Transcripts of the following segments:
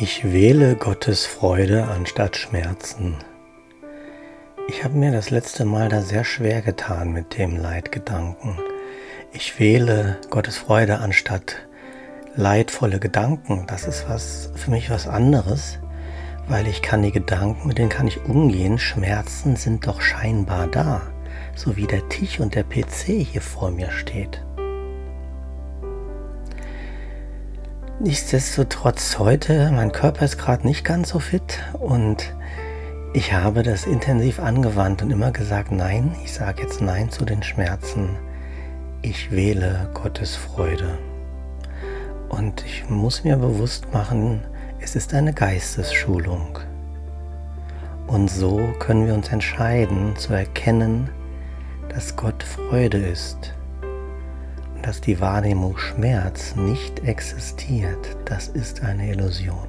Ich wähle Gottes Freude anstatt Schmerzen. Ich habe mir das letzte Mal da sehr schwer getan mit dem Leitgedanken. Ich wähle Gottes Freude anstatt leidvolle Gedanken. Das ist was für mich was anderes, weil ich kann die Gedanken, mit denen kann ich umgehen. Schmerzen sind doch scheinbar da, so wie der Tisch und der PC hier vor mir steht. Nichtsdestotrotz heute, mein Körper ist gerade nicht ganz so fit und ich habe das intensiv angewandt und immer gesagt, nein, ich sage jetzt nein zu den Schmerzen. Ich wähle Gottes Freude. Und ich muss mir bewusst machen, es ist eine Geistesschulung. Und so können wir uns entscheiden zu erkennen, dass Gott Freude ist dass die Wahrnehmung Schmerz nicht existiert, das ist eine Illusion.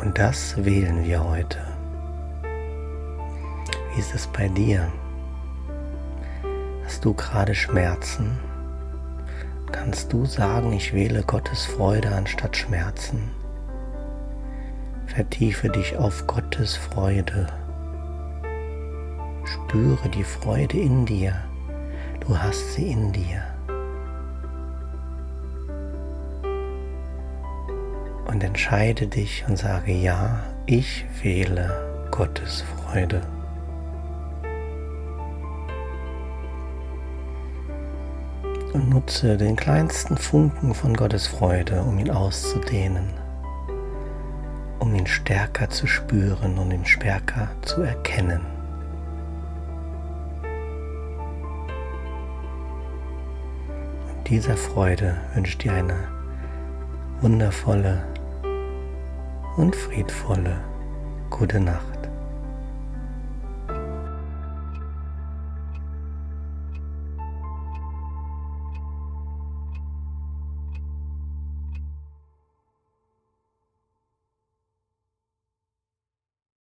Und das wählen wir heute. Wie ist es bei dir? Hast du gerade Schmerzen? Kannst du sagen, ich wähle Gottes Freude anstatt Schmerzen? Vertiefe dich auf Gottes Freude. Spüre die Freude in dir. Du hast sie in dir. Und entscheide dich und sage ja, ich wähle Gottes Freude. Und nutze den kleinsten Funken von Gottes Freude, um ihn auszudehnen, um ihn stärker zu spüren und ihn stärker zu erkennen. Dieser Freude wünsche dir eine wundervolle und friedvolle gute Nacht.